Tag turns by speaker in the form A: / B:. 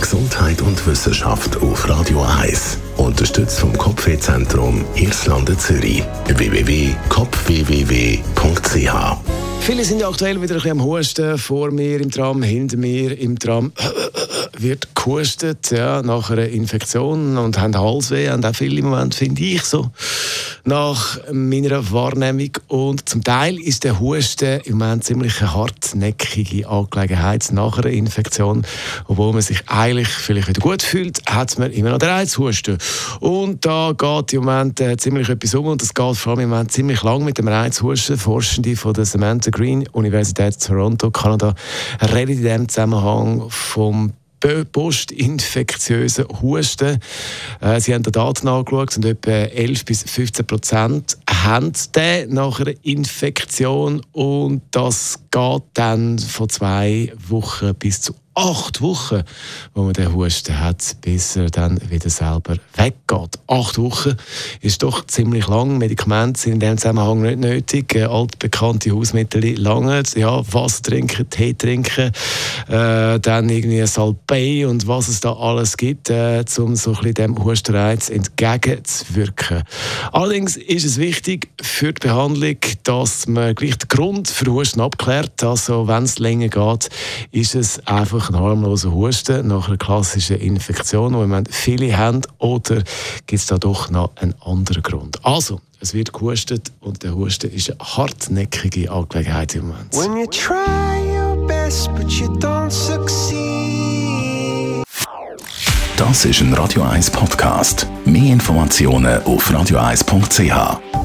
A: Gesundheit und Wissenschaft auf Radio 1. Unterstützt vom Kopfwehzentrum Irlande Zürich. www.kopfwww.ch
B: Viele sind ja aktuell wieder ein bisschen am Husten. Vor mir im Tram, hinter mir im Tram wird gehustet ja, nach einer Infektion und haben Halsweh. Und auch viele im Moment, finde ich so, nach meiner Wahrnehmung. Und zum Teil ist der Husten im Moment ziemlich eine hartnäckige Angelegenheit nach einer Infektion. Obwohl man sich eigentlich vielleicht wieder gut fühlt, hat man immer noch den Reizhusten. Und da geht im Moment äh, ziemlich etwas um und das geht vor allem im Moment ziemlich lang mit dem Reizhusten. Forschende von der Samantha Green Universität Toronto, Kanada, reden in diesem Zusammenhang vom postinfektiösen Husten. Äh, sie haben die Daten angeschaut und etwa 11 bis 15 Prozent haben den nach einer Infektion und das geht dann von zwei Wochen bis zu acht Wochen, wo man den Husten hat, bis er dann wieder selber weggeht. Acht Wochen ist doch ziemlich lang. Medikamente sind in dem Zusammenhang nicht nötig. Äh, altbekannte Hausmittel lange. Ja, Wasser trinken, Tee trinken, äh, dann irgendwie Salbei und was es da alles gibt, äh, um so ein bisschen dem Hustenreiz entgegenzuwirken. Allerdings ist es wichtig für die Behandlung, dass man gleich den Grund für Husten abklärt. Also wenn es länger geht, ist es einfach ein harmloser Husten nach einer klassischen Infektion, die viele haben, oder gibt es da doch noch einen anderen Grund? Also, es wird gehustet und der Husten ist eine hartnäckige Angelegenheit im Moment. When you try your best, but you don't
A: succeed. Das ist ein Radio 1 Podcast. Mehr Informationen auf radio1.ch.